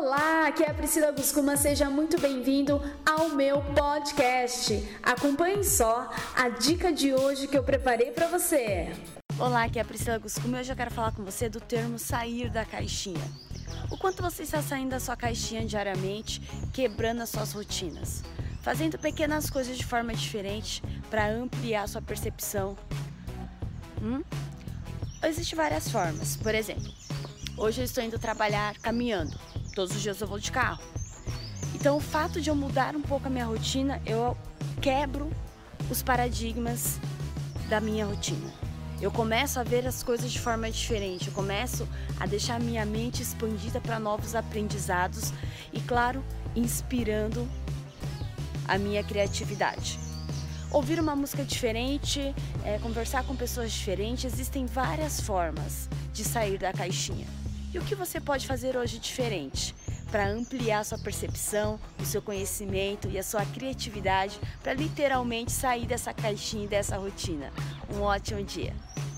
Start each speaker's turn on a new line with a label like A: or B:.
A: Olá, aqui é a Priscila Guscuma, seja muito bem-vindo ao meu podcast. Acompanhe só a dica de hoje que eu preparei para você.
B: Olá, aqui é a Priscila Guscuma e hoje eu quero falar com você do termo sair da caixinha. O quanto você está saindo da sua caixinha diariamente, quebrando as suas rotinas, fazendo pequenas coisas de forma diferente para ampliar sua percepção. Hum? Existem várias formas. Por exemplo, hoje eu estou indo trabalhar caminhando. Todos os dias eu vou de carro. Então, o fato de eu mudar um pouco a minha rotina, eu quebro os paradigmas da minha rotina. Eu começo a ver as coisas de forma diferente, eu começo a deixar minha mente expandida para novos aprendizados e, claro, inspirando a minha criatividade. Ouvir uma música diferente, é, conversar com pessoas diferentes, existem várias formas de sair da caixinha. E o que você pode fazer hoje diferente? Para ampliar sua percepção, o seu conhecimento e a sua criatividade, para literalmente sair dessa caixinha e dessa rotina. Um ótimo dia!